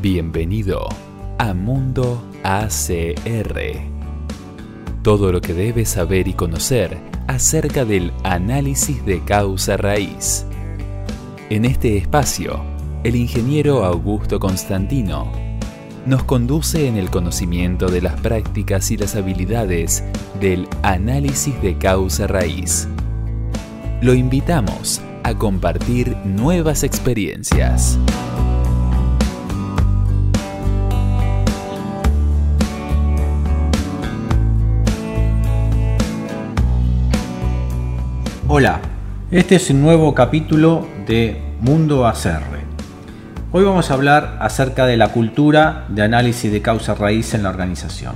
Bienvenido a Mundo ACR. Todo lo que debes saber y conocer acerca del análisis de causa raíz. En este espacio, el ingeniero Augusto Constantino nos conduce en el conocimiento de las prácticas y las habilidades del análisis de causa raíz. Lo invitamos a compartir nuevas experiencias. Hola, este es un nuevo capítulo de Mundo ACR. Hoy vamos a hablar acerca de la cultura de análisis de causa raíz en la organización.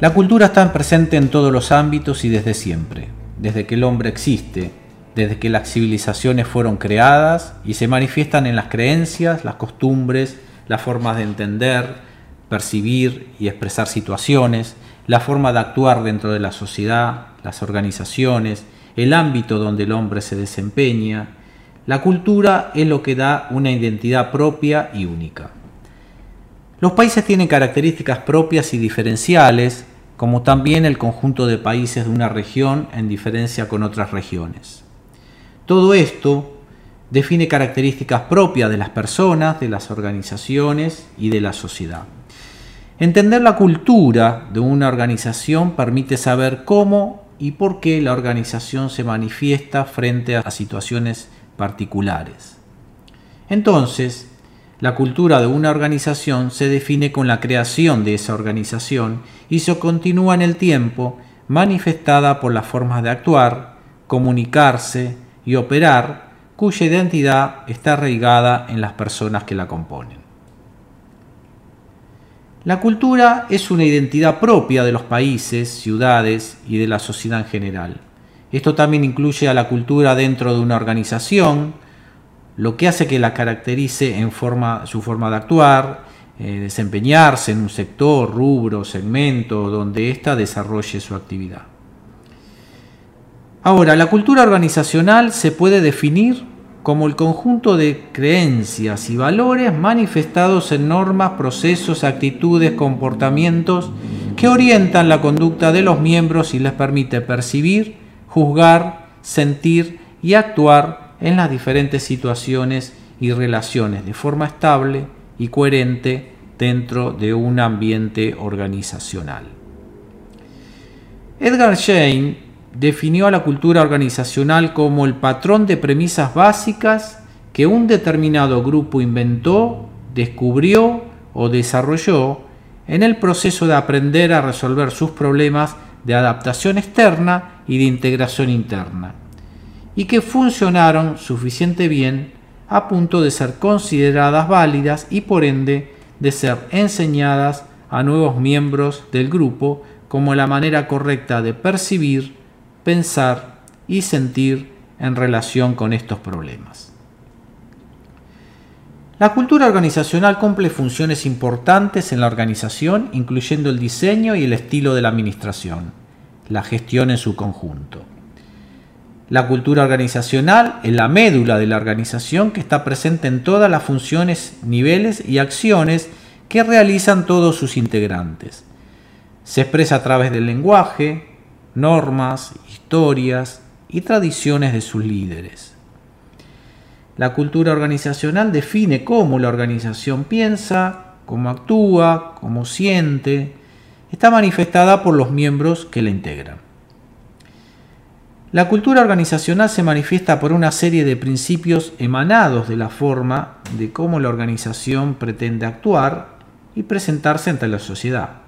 La cultura está presente en todos los ámbitos y desde siempre, desde que el hombre existe, desde que las civilizaciones fueron creadas y se manifiestan en las creencias, las costumbres, las formas de entender, percibir y expresar situaciones, la forma de actuar dentro de la sociedad, las organizaciones, el ámbito donde el hombre se desempeña. La cultura es lo que da una identidad propia y única. Los países tienen características propias y diferenciales, como también el conjunto de países de una región en diferencia con otras regiones. Todo esto define características propias de las personas, de las organizaciones y de la sociedad. Entender la cultura de una organización permite saber cómo y por qué la organización se manifiesta frente a situaciones particulares. Entonces, la cultura de una organización se define con la creación de esa organización y se continúa en el tiempo manifestada por las formas de actuar, comunicarse y operar cuya identidad está arraigada en las personas que la componen. La cultura es una identidad propia de los países, ciudades y de la sociedad en general. Esto también incluye a la cultura dentro de una organización, lo que hace que la caracterice en forma, su forma de actuar, eh, desempeñarse en un sector, rubro, segmento, donde ésta desarrolle su actividad. Ahora, la cultura organizacional se puede definir como el conjunto de creencias y valores manifestados en normas, procesos, actitudes, comportamientos que orientan la conducta de los miembros y les permite percibir, juzgar, sentir y actuar en las diferentes situaciones y relaciones de forma estable y coherente dentro de un ambiente organizacional. Edgar Schein definió a la cultura organizacional como el patrón de premisas básicas que un determinado grupo inventó, descubrió o desarrolló en el proceso de aprender a resolver sus problemas de adaptación externa y de integración interna, y que funcionaron suficiente bien a punto de ser consideradas válidas y por ende de ser enseñadas a nuevos miembros del grupo como la manera correcta de percibir, pensar y sentir en relación con estos problemas. La cultura organizacional cumple funciones importantes en la organización, incluyendo el diseño y el estilo de la administración, la gestión en su conjunto. La cultura organizacional es la médula de la organización que está presente en todas las funciones, niveles y acciones que realizan todos sus integrantes. Se expresa a través del lenguaje, normas, historias y tradiciones de sus líderes. La cultura organizacional define cómo la organización piensa, cómo actúa, cómo siente. Está manifestada por los miembros que la integran. La cultura organizacional se manifiesta por una serie de principios emanados de la forma de cómo la organización pretende actuar y presentarse ante la sociedad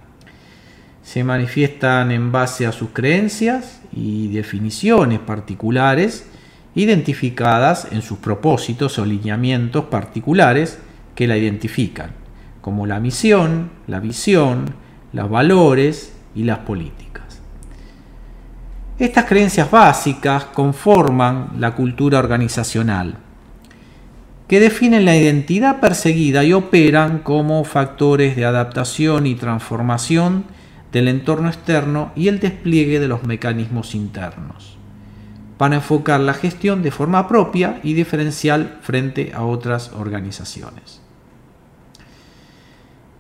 se manifiestan en base a sus creencias y definiciones particulares identificadas en sus propósitos o lineamientos particulares que la identifican, como la misión, la visión, los valores y las políticas. Estas creencias básicas conforman la cultura organizacional, que definen la identidad perseguida y operan como factores de adaptación y transformación del entorno externo y el despliegue de los mecanismos internos, para enfocar la gestión de forma propia y diferencial frente a otras organizaciones.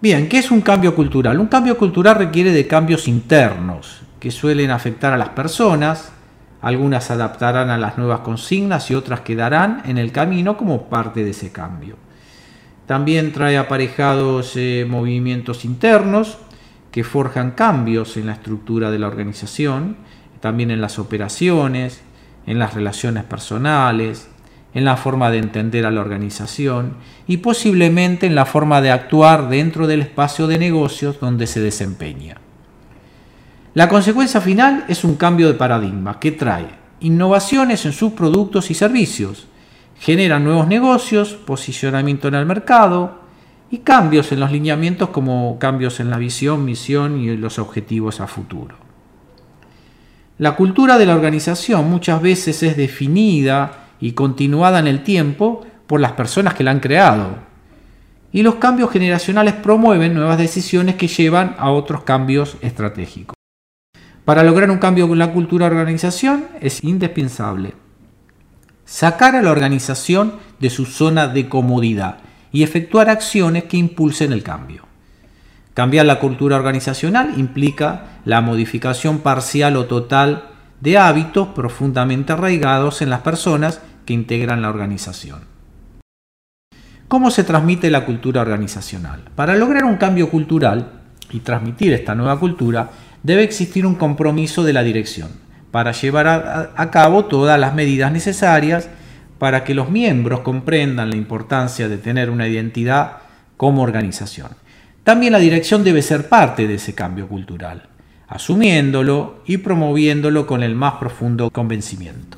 Bien, ¿qué es un cambio cultural? Un cambio cultural requiere de cambios internos que suelen afectar a las personas. Algunas se adaptarán a las nuevas consignas y otras quedarán en el camino como parte de ese cambio. También trae aparejados eh, movimientos internos que forjan cambios en la estructura de la organización, también en las operaciones, en las relaciones personales, en la forma de entender a la organización y posiblemente en la forma de actuar dentro del espacio de negocios donde se desempeña. La consecuencia final es un cambio de paradigma que trae innovaciones en sus productos y servicios, genera nuevos negocios, posicionamiento en el mercado y cambios en los lineamientos como cambios en la visión, misión y los objetivos a futuro. La cultura de la organización muchas veces es definida y continuada en el tiempo por las personas que la han creado. Y los cambios generacionales promueven nuevas decisiones que llevan a otros cambios estratégicos. Para lograr un cambio en la cultura de organización es indispensable sacar a la organización de su zona de comodidad y efectuar acciones que impulsen el cambio. Cambiar la cultura organizacional implica la modificación parcial o total de hábitos profundamente arraigados en las personas que integran la organización. ¿Cómo se transmite la cultura organizacional? Para lograr un cambio cultural y transmitir esta nueva cultura, debe existir un compromiso de la dirección para llevar a, cabo todas las medidas necesarias para que los miembros comprendan la importancia de tener una identidad como organización. También la dirección debe ser parte de ese cambio cultural, asumiéndolo y promoviéndolo con el más profundo convencimiento.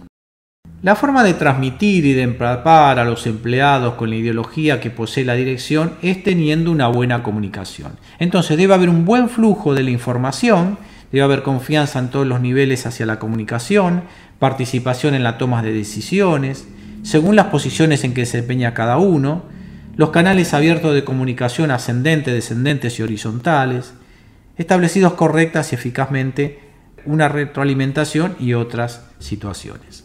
La forma de transmitir y de empapar a los empleados con la ideología que posee la dirección es teniendo una buena comunicación. Entonces debe haber un buen flujo de la información, debe haber confianza en todos los niveles hacia la comunicación, participación en la toma de decisiones, según las posiciones en que se empeña cada uno, los canales abiertos de comunicación ascendentes, descendentes y horizontales, establecidos correctas y eficazmente una retroalimentación y otras situaciones.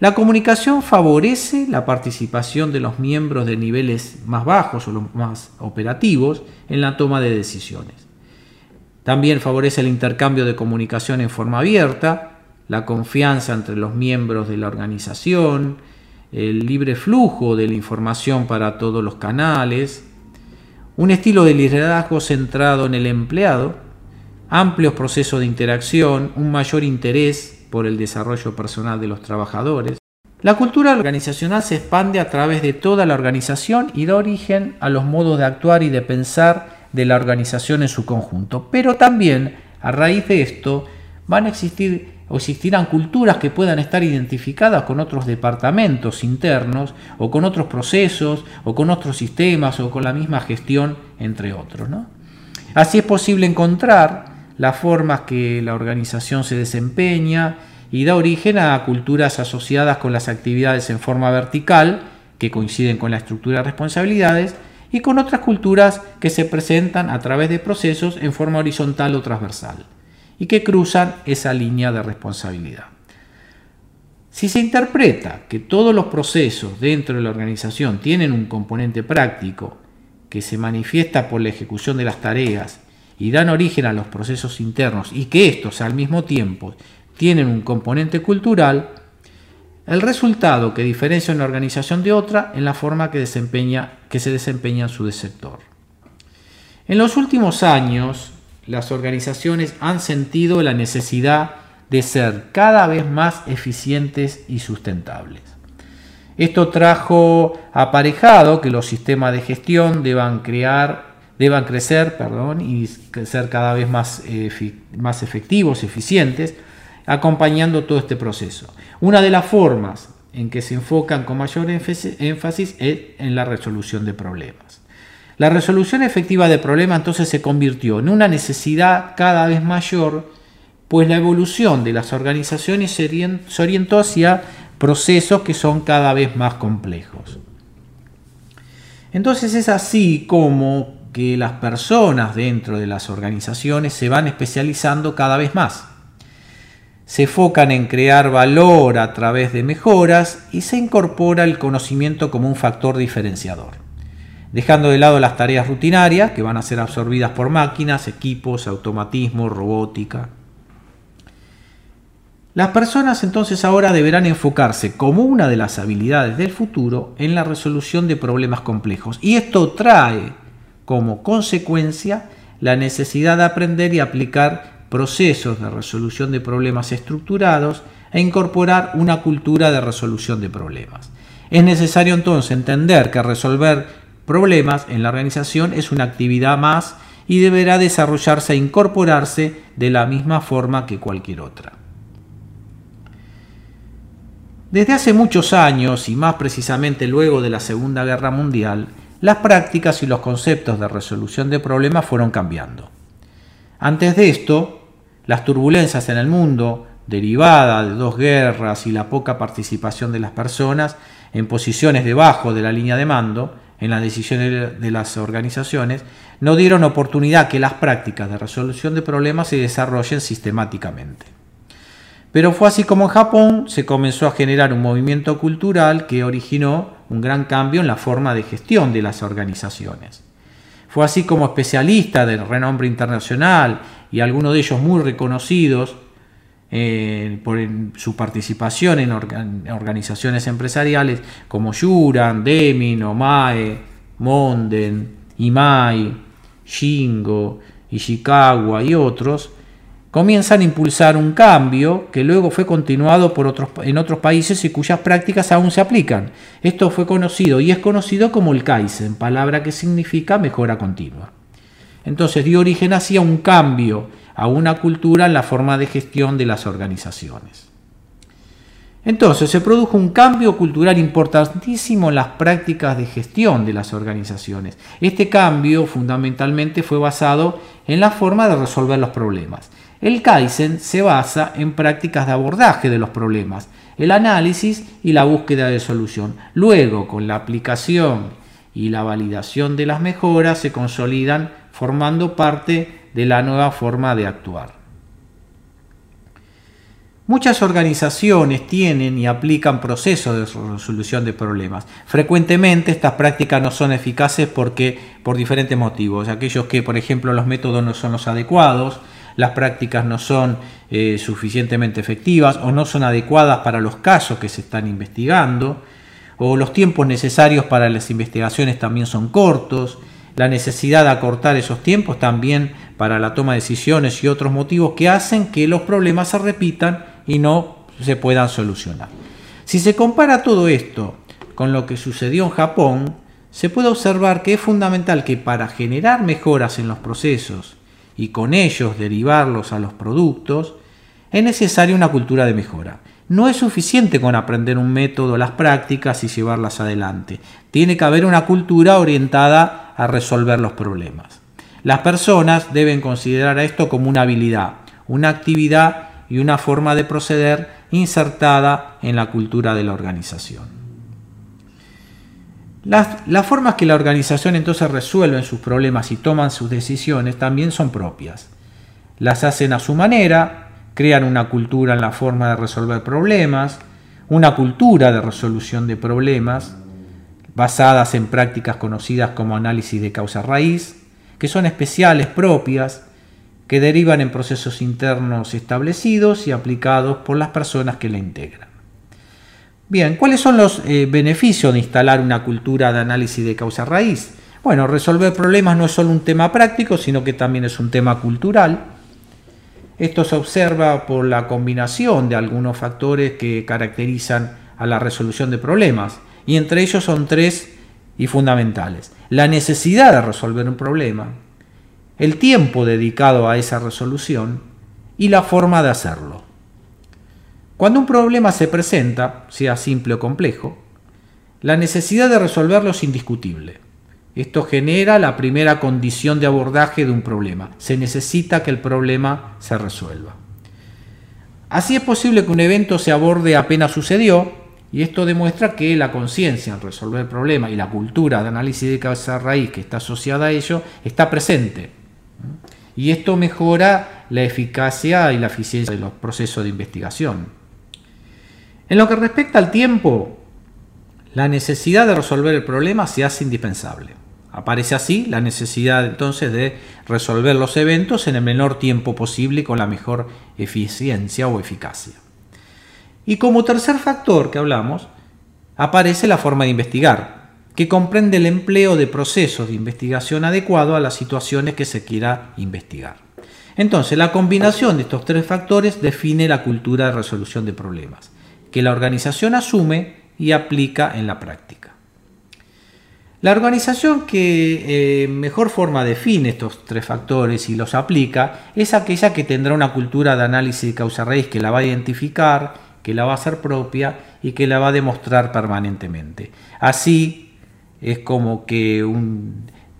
La comunicación favorece la participación de los miembros de niveles más bajos o los más operativos en la toma de decisiones. También favorece el intercambio de comunicación en forma abierta, la confianza entre los miembros de la organización, el libre flujo de la información para todos los canales, un estilo de liderazgo centrado en el empleado, amplios procesos de interacción, un mayor interés por el desarrollo personal de los trabajadores. La cultura organizacional se expande a través de toda la organización y da origen a los modos de actuar y de pensar de la organización en su conjunto. Pero también, a raíz de esto, van a existir o existirán culturas que puedan estar identificadas con otros departamentos internos o con otros procesos o con otros sistemas o con la misma gestión, entre otros. Así es posible encontrar las formas que la organización se desempeña y da origen a culturas asociadas con las actividades en forma vertical, que coinciden con la estructura de responsabilidades, y con otras culturas que se presentan a través de procesos en forma horizontal o transversal, y que cruzan esa línea de responsabilidad. Si se interpreta que todos los procesos dentro de la organización tienen un componente práctico que se manifiesta por la ejecución de las tareas y dan origen a los procesos internos y que estos al mismo tiempo tienen un componente cultural, el resultado que diferencia una organización de otra en la forma que, desempeña, que se desempeña en su sector. En los últimos años, las organizaciones han sentido la necesidad de ser cada vez más eficientes y sustentables. Esto trajo aparejado que los sistemas de gestión deban crear deban crecer perdón, y ser cada vez más, más efectivos, eficientes, acompañando todo este proceso. Una de las formas en que se enfocan con mayor énfasis es en la resolución de problemas. La resolución efectiva de problemas entonces se convirtió en una necesidad cada vez mayor, pues la evolución de las organizaciones se orientó hacia procesos que son cada vez más complejos. Entonces es así como que las personas dentro de las organizaciones se van especializando cada vez más. Se enfocan en crear valor a través de mejoras y se incorpora el conocimiento como un factor diferenciador. Dejando de lado las tareas rutinarias que van a ser absorbidas por máquinas, equipos, automatismo, robótica. Las personas entonces ahora deberán enfocarse como una de las habilidades del futuro en la resolución de problemas complejos. Y esto trae como consecuencia la necesidad de aprender y aplicar procesos de resolución de problemas estructurados e incorporar una cultura de resolución de problemas. Es necesario entonces entender que resolver problemas en la organización es una actividad más y deberá desarrollarse e incorporarse de la misma forma que cualquier otra. Desde hace muchos años, y más precisamente luego de la Segunda Guerra Mundial, las prácticas y los conceptos de resolución de problemas fueron cambiando. Antes de esto, las turbulencias en el mundo, derivadas de dos guerras y la poca participación de las personas en posiciones debajo de la línea de mando, en las decisiones de las organizaciones, no dieron oportunidad que las prácticas de resolución de problemas se desarrollen sistemáticamente. Pero fue así como en Japón se comenzó a generar un movimiento cultural que originó un gran cambio en la forma de gestión de las organizaciones. Fue así como especialistas de renombre internacional y algunos de ellos muy reconocidos eh, por su participación en, organizaciones empresariales como Yuran, Demin, Omae, Monden, Imai, Shingo, Ishikawa y otros, comienzan a impulsar un cambio que luego fue continuado por otros, en otros países y cuyas prácticas aún se aplican. Esto fue conocido y es conocido como el Kaizen, palabra que significa mejora continua. Entonces dio origen así a un cambio, a una cultura en la forma de gestión de las organizaciones. Entonces se produjo un cambio cultural importantísimo en las prácticas de gestión de las organizaciones. Este cambio fundamentalmente fue basado en la forma de resolver los problemas. El Kaizen se basa en prácticas de abordaje de los problemas, el análisis y la búsqueda de solución. Luego, con la aplicación y la validación de las mejoras, se consolidan formando parte de la nueva forma de actuar. Muchas organizaciones tienen y aplican procesos de resolución de problemas. Frecuentemente estas prácticas no son eficaces porque por diferentes motivos. Aquellos que, por ejemplo, los métodos no son los adecuados, las prácticas no son eh, suficientemente efectivas o no son adecuadas para los casos que se están investigando, o los tiempos necesarios para las investigaciones también son cortos, la necesidad de acortar esos tiempos también para la toma de decisiones y otros motivos que hacen que los problemas se repitan y no se puedan solucionar. Si se compara todo esto con lo que sucedió en Japón, se puede observar que es fundamental que para generar mejoras en los procesos y con ellos derivarlos a los productos, es necesaria una cultura de mejora. No es suficiente con aprender un método, las prácticas y llevarlas adelante. Tiene que haber una cultura orientada a resolver los problemas. Las personas deben considerar esto como una habilidad, una actividad y una forma de proceder insertada en la cultura de la organización. Las, formas que la organización entonces resuelven sus problemas y toman sus decisiones también son propias. Las hacen a su manera, crean una cultura en la forma de resolver problemas, una cultura de resolución de problemas basadas en prácticas conocidas como análisis de causa raíz, que son especiales, propias, que derivan en procesos internos establecidos y aplicados por las personas que la integran. Bien, ¿cuáles son los eh, beneficios de instalar una cultura de análisis de causa raíz? Bueno, resolver problemas no es solo un tema práctico, sino que también es un tema cultural. Esto se observa por la combinación de algunos factores que caracterizan a la resolución de problemas, y entre ellos son tres y fundamentales. La necesidad de resolver un problema, el tiempo dedicado a esa resolución y la forma de hacerlo. Cuando un problema se presenta, sea simple o complejo, la necesidad de resolverlo es indiscutible. Esto genera la primera condición de abordaje de un problema. Se necesita que el problema se resuelva. Así es posible que un evento se aborde apenas sucedió, y esto demuestra que la conciencia en resolver el problema y la cultura de análisis de causa raíz que está asociada a ello está presente. Y esto mejora la eficacia y la eficiencia de los procesos de investigación. En lo que respecta al tiempo, la necesidad de resolver el problema se hace indispensable. Aparece así la necesidad entonces de resolver los eventos en el menor tiempo posible con la mejor eficiencia o eficacia. Y como tercer factor que hablamos, aparece la forma de investigar, que comprende el empleo de procesos de investigación adecuado a las situaciones que se quiera investigar. Entonces, la combinación de estos tres factores define la cultura de resolución de problemas, que la organización asume y aplica en la práctica. La organización que eh, mejor forma define estos tres factores y los aplica es aquella que tendrá una cultura de análisis de causa-raíz que la va a identificar, que la va a hacer propia y que la va a demostrar permanentemente. Así es como que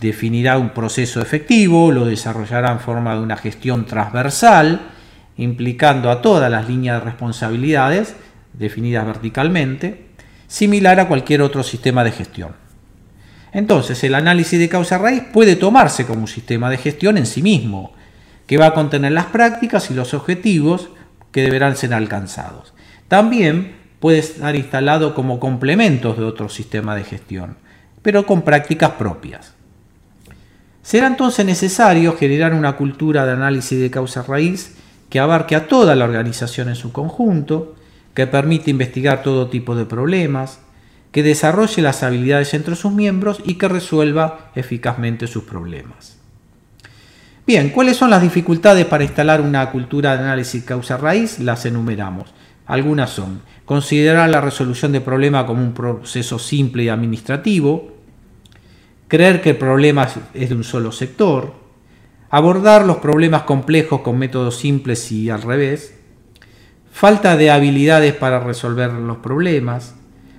definirá un proceso efectivo, lo desarrollará en forma de una gestión transversal, implicando a todas las líneas de responsabilidades definidas verticalmente, similar a cualquier otro sistema de gestión. Entonces, el análisis de causa-raíz puede tomarse como un sistema de gestión en sí mismo, que va a contener las prácticas y los objetivos que deberán ser alcanzados. También puede estar instalado como complementos de otro sistema de gestión, pero con prácticas propias. Será entonces necesario generar una cultura de análisis de causa-raíz que abarque a toda la organización en su conjunto, que permite investigar todo tipo de problemas, que desarrolle las habilidades entre sus miembros y que resuelva eficazmente sus problemas. Bien, ¿cuáles son las dificultades para instalar una cultura de análisis causa-raíz? Las enumeramos. Algunas son considerar la resolución de problemas como un proceso simple y administrativo, creer que el problema es de un solo sector, abordar los problemas complejos con métodos simples y al revés, falta de habilidades para resolver los problemas,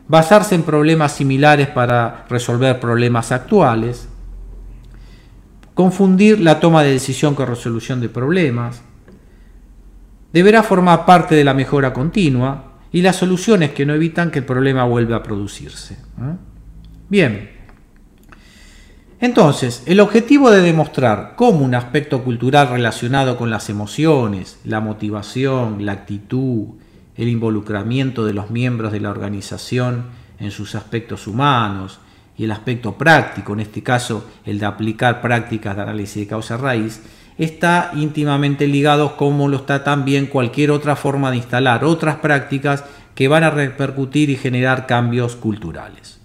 basarse en problemas similares para resolver problemas actuales, confundir la toma de decisión con resolución de problemas, deberá formar parte de la mejora continua y las soluciones que no evitan que el problema vuelva a producirse. Bien, entonces, el objetivo de demostrar cómo un aspecto cultural relacionado con las emociones, la motivación, la actitud, el involucramiento de los miembros de la organización en sus aspectos humanos y el aspecto práctico, en este caso el de aplicar prácticas de análisis de causa raíz, está íntimamente ligado como lo está también cualquier otra forma de instalar otras prácticas que van a repercutir y generar cambios culturales.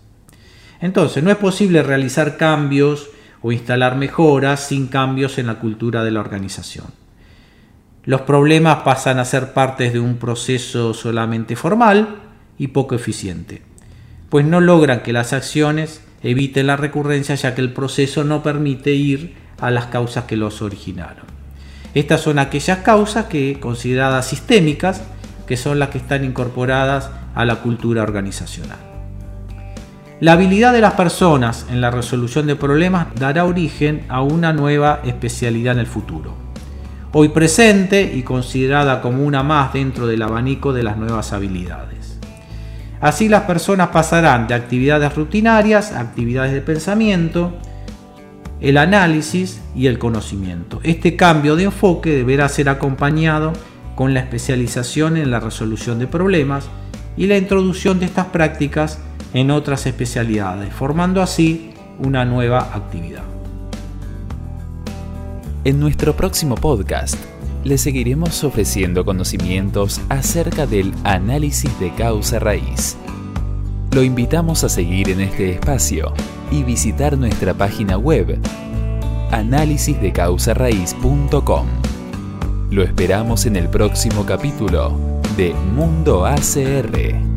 Entonces, no es posible realizar cambios o instalar mejoras sin cambios en la cultura de la organización los problemas pasan a ser partes de un proceso solamente formal y poco eficiente, pues no logran que las acciones eviten la recurrencia ya que el proceso no permite ir a las causas que los originaron. Estas son aquellas causas que consideradas sistémicas, que son las que están incorporadas a la cultura organizacional. La habilidad de las personas en la resolución de problemas dará origen a una nueva especialidad en el futuro hoy presente y considerada como una más dentro del abanico de las nuevas habilidades. Así las personas pasarán de actividades rutinarias a actividades de pensamiento, el análisis y el conocimiento. Este cambio de enfoque deberá ser acompañado con la especialización en la resolución de problemas y la introducción de estas prácticas en otras especialidades, formando así una nueva actividad. En nuestro próximo podcast le seguiremos ofreciendo conocimientos acerca del análisis de causa raíz. Lo invitamos a seguir en este espacio y visitar nuestra página web análisisdecausarraíz.com. Lo esperamos en el próximo capítulo de Mundo ACR.